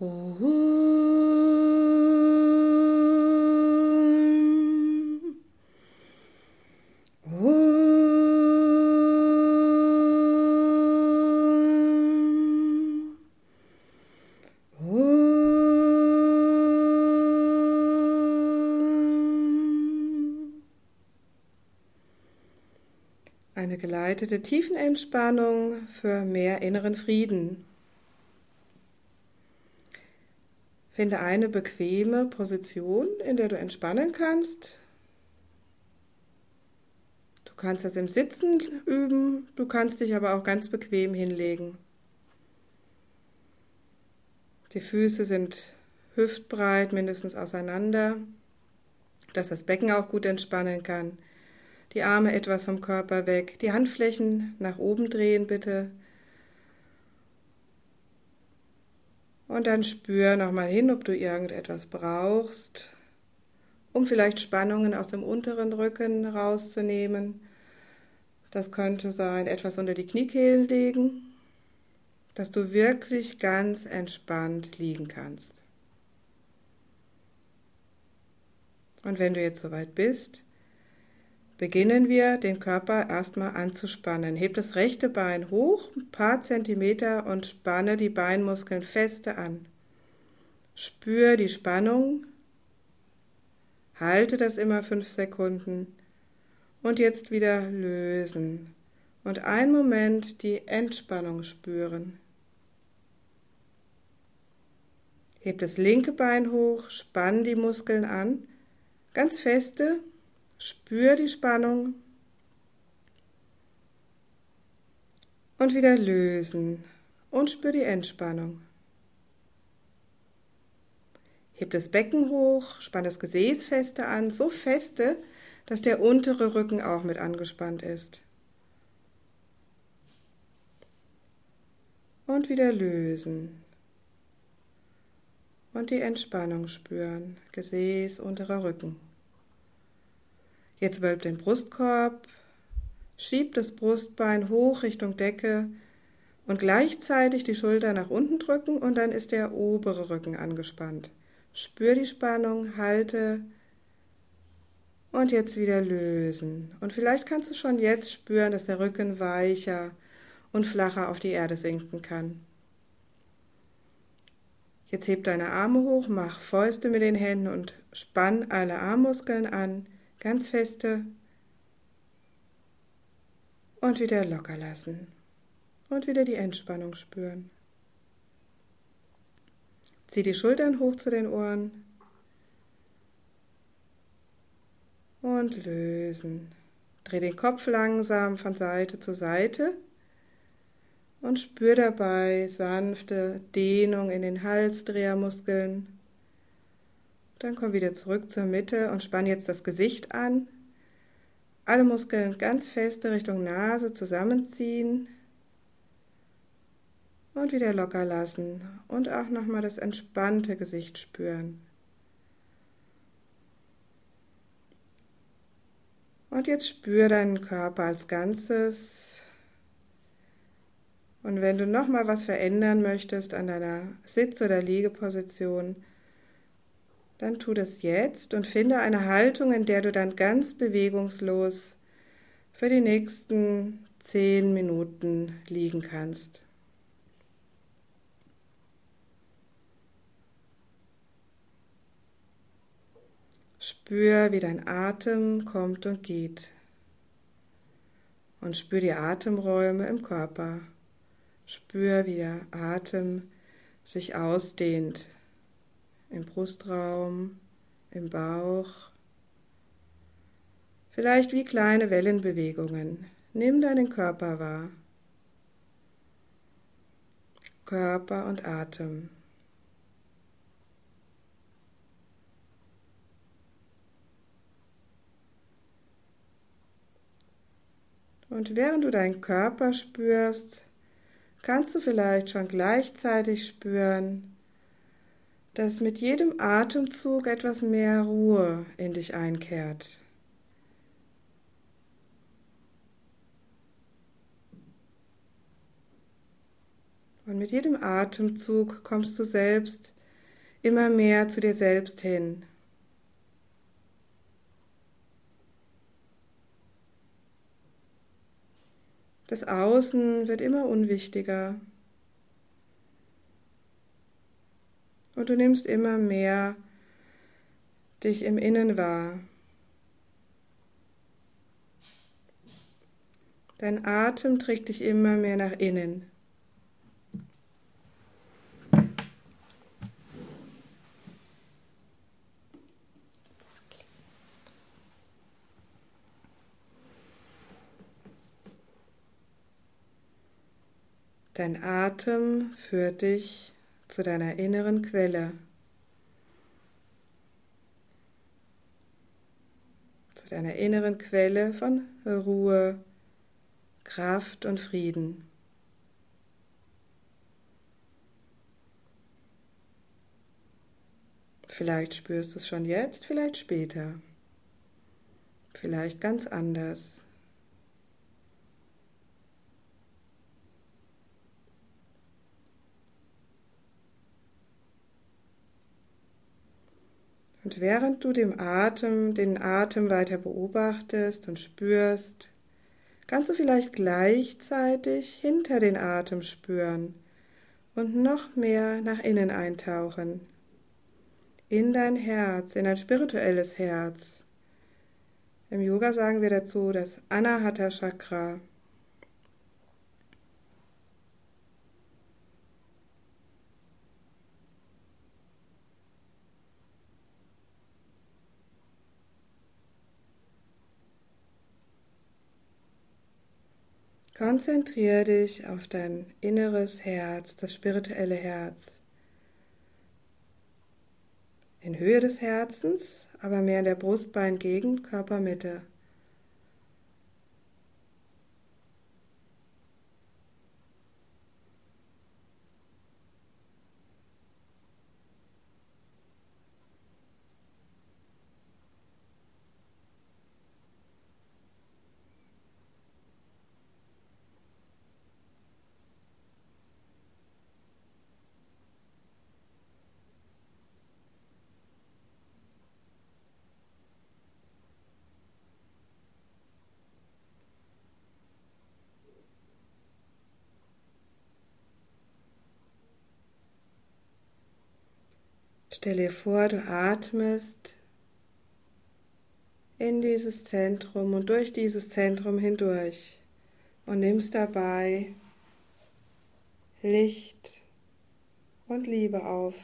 Eine geleitete Tiefenentspannung für mehr inneren Frieden. Finde eine bequeme Position, in der du entspannen kannst. Du kannst das im Sitzen üben, du kannst dich aber auch ganz bequem hinlegen. Die Füße sind hüftbreit mindestens auseinander, dass das Becken auch gut entspannen kann. Die Arme etwas vom Körper weg, die Handflächen nach oben drehen bitte. Und dann spür nochmal hin, ob du irgendetwas brauchst, um vielleicht Spannungen aus dem unteren Rücken rauszunehmen. Das könnte sein, etwas unter die Kniekehlen legen, dass du wirklich ganz entspannt liegen kannst. Und wenn du jetzt soweit bist, beginnen wir, den Körper erstmal anzuspannen. Heb das rechte Bein hoch, ein paar Zentimeter und spanne die Beinmuskeln feste an. Spür die Spannung. Halte das immer fünf Sekunden. Und jetzt wieder lösen. Und einen Moment die Entspannung spüren. Heb das linke Bein hoch, spann die Muskeln an. Ganz feste, Spür die Spannung und wieder lösen und spür die Entspannung. Heb das Becken hoch, spann das Gesäß feste an, so feste, dass der untere Rücken auch mit angespannt ist. Und wieder lösen. Und die Entspannung spüren, Gesäß, unterer Rücken. Jetzt wölbt den Brustkorb, schiebt das Brustbein hoch Richtung Decke und gleichzeitig die Schulter nach unten drücken und dann ist der obere Rücken angespannt. Spür die Spannung, halte und jetzt wieder lösen. Und vielleicht kannst du schon jetzt spüren, dass der Rücken weicher und flacher auf die Erde sinken kann. Jetzt heb deine Arme hoch, mach Fäuste mit den Händen und spann alle Armmuskeln an ganz feste. Und wieder locker lassen. Und wieder die Entspannung spüren. Zieh die Schultern hoch zu den Ohren. Und lösen. Dreh den Kopf langsam von Seite zu Seite. Und spür dabei sanfte Dehnung in den Halsdrehermuskeln dann komm wieder zurück zur Mitte und spann jetzt das Gesicht an. Alle Muskeln ganz feste Richtung Nase zusammenziehen und wieder locker lassen und auch nochmal das entspannte Gesicht spüren. Und jetzt spür deinen Körper als Ganzes. Und wenn du nochmal was verändern möchtest an deiner Sitz- oder Liegeposition, dann tu das jetzt und finde eine Haltung, in der du dann ganz bewegungslos für die nächsten zehn Minuten liegen kannst. Spür, wie dein Atem kommt und geht. Und spür die Atemräume im Körper. Spür, wie der Atem sich ausdehnt im Brustraum, im Bauch. Vielleicht wie kleine Wellenbewegungen. Nimm deinen Körper wahr. Körper und Atem. Und während du deinen Körper spürst, kannst du vielleicht schon gleichzeitig spüren, dass mit jedem Atemzug etwas mehr Ruhe in dich einkehrt. Und mit jedem Atemzug kommst du selbst immer mehr zu dir selbst hin. Das Außen wird immer unwichtiger. Und du nimmst immer mehr dich im Innen wahr. Dein Atem trägt dich immer mehr nach innen. Dein Atem führt dich zu deiner inneren Quelle, zu deiner inneren Quelle von Ruhe, Kraft und Frieden. Vielleicht spürst du es schon jetzt, vielleicht später, vielleicht ganz anders. Und während du dem Atem, den Atem weiter beobachtest und spürst, kannst du vielleicht gleichzeitig hinter den Atem spüren und noch mehr nach innen eintauchen. In dein Herz, in ein spirituelles Herz. Im Yoga sagen wir dazu das Anahata Chakra. Konzentriere dich auf dein inneres Herz, das spirituelle Herz. In Höhe des Herzens, aber mehr in der Brustbeingegend, Körpermitte. Stell dir vor, du atmest in dieses Zentrum und durch dieses Zentrum hindurch und nimmst dabei Licht und Liebe auf.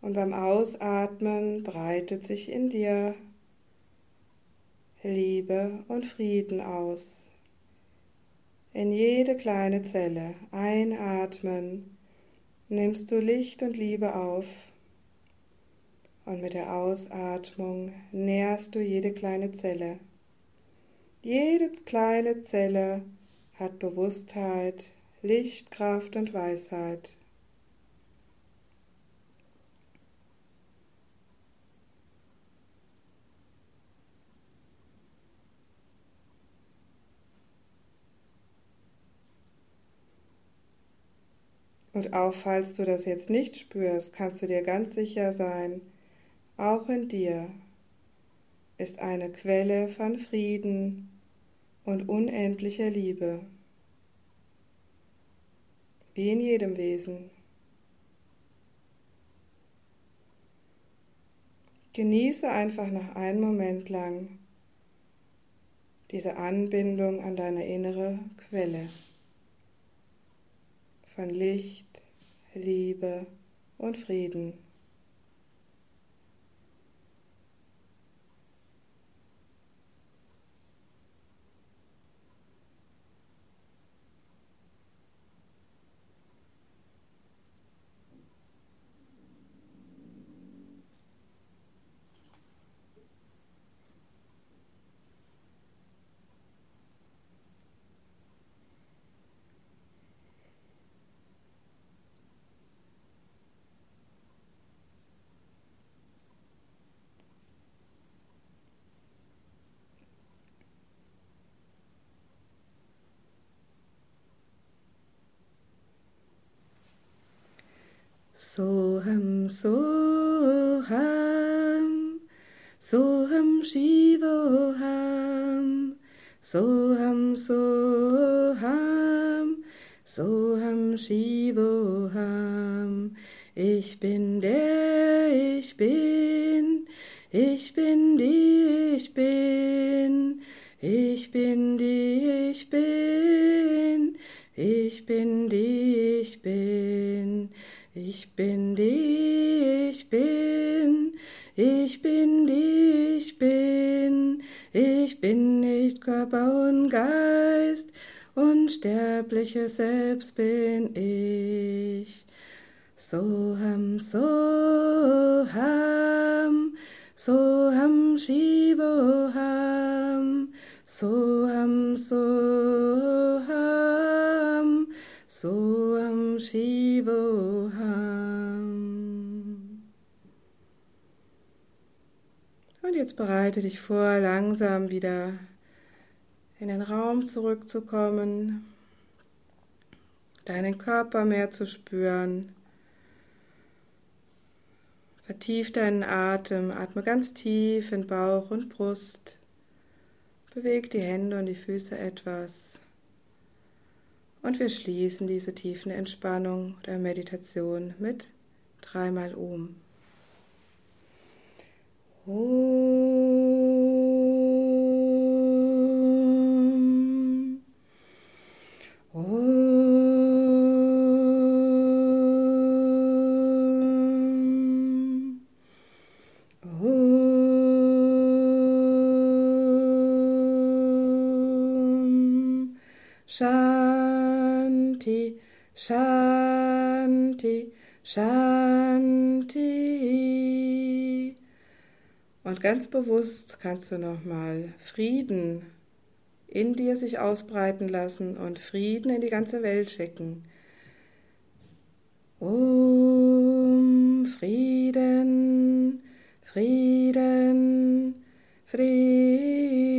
Und beim Ausatmen breitet sich in dir Liebe und Frieden aus in jede kleine Zelle. Einatmen, nimmst du Licht und Liebe auf. Und mit der Ausatmung nährst du jede kleine Zelle. Jede kleine Zelle hat Bewusstheit, Licht, Kraft und Weisheit. Und auch falls du das jetzt nicht spürst, kannst du dir ganz sicher sein, auch in dir ist eine Quelle von Frieden und unendlicher Liebe, wie in jedem Wesen. Genieße einfach noch einen Moment lang diese Anbindung an deine innere Quelle von Licht, Liebe und Frieden. Soham Soham Soham Shivoham Soham Soham Soham Shivoham. Ich bin der ich bin ich bin die ich bin ich bin die ich bin ich bin die ich bin ich bin die ich bin, ich bin die ich bin, ich bin nicht Körper und Geist, unsterbliches Selbst bin ich. Soham, Soham, Soham Shivoham, Soham, Soham, Soham Shivoham. Und jetzt bereite dich vor, langsam wieder in den Raum zurückzukommen, deinen Körper mehr zu spüren. Vertief deinen Atem, atme ganz tief in Bauch und Brust. Beweg die Hände und die Füße etwas. Und wir schließen diese tiefen Entspannung der Meditation mit dreimal Om. Om. Om. Om. Shanti, Shanti, Shanti. Und ganz bewusst kannst du nochmal Frieden in dir sich ausbreiten lassen und Frieden in die ganze Welt schicken. Um Frieden, Frieden, Frieden.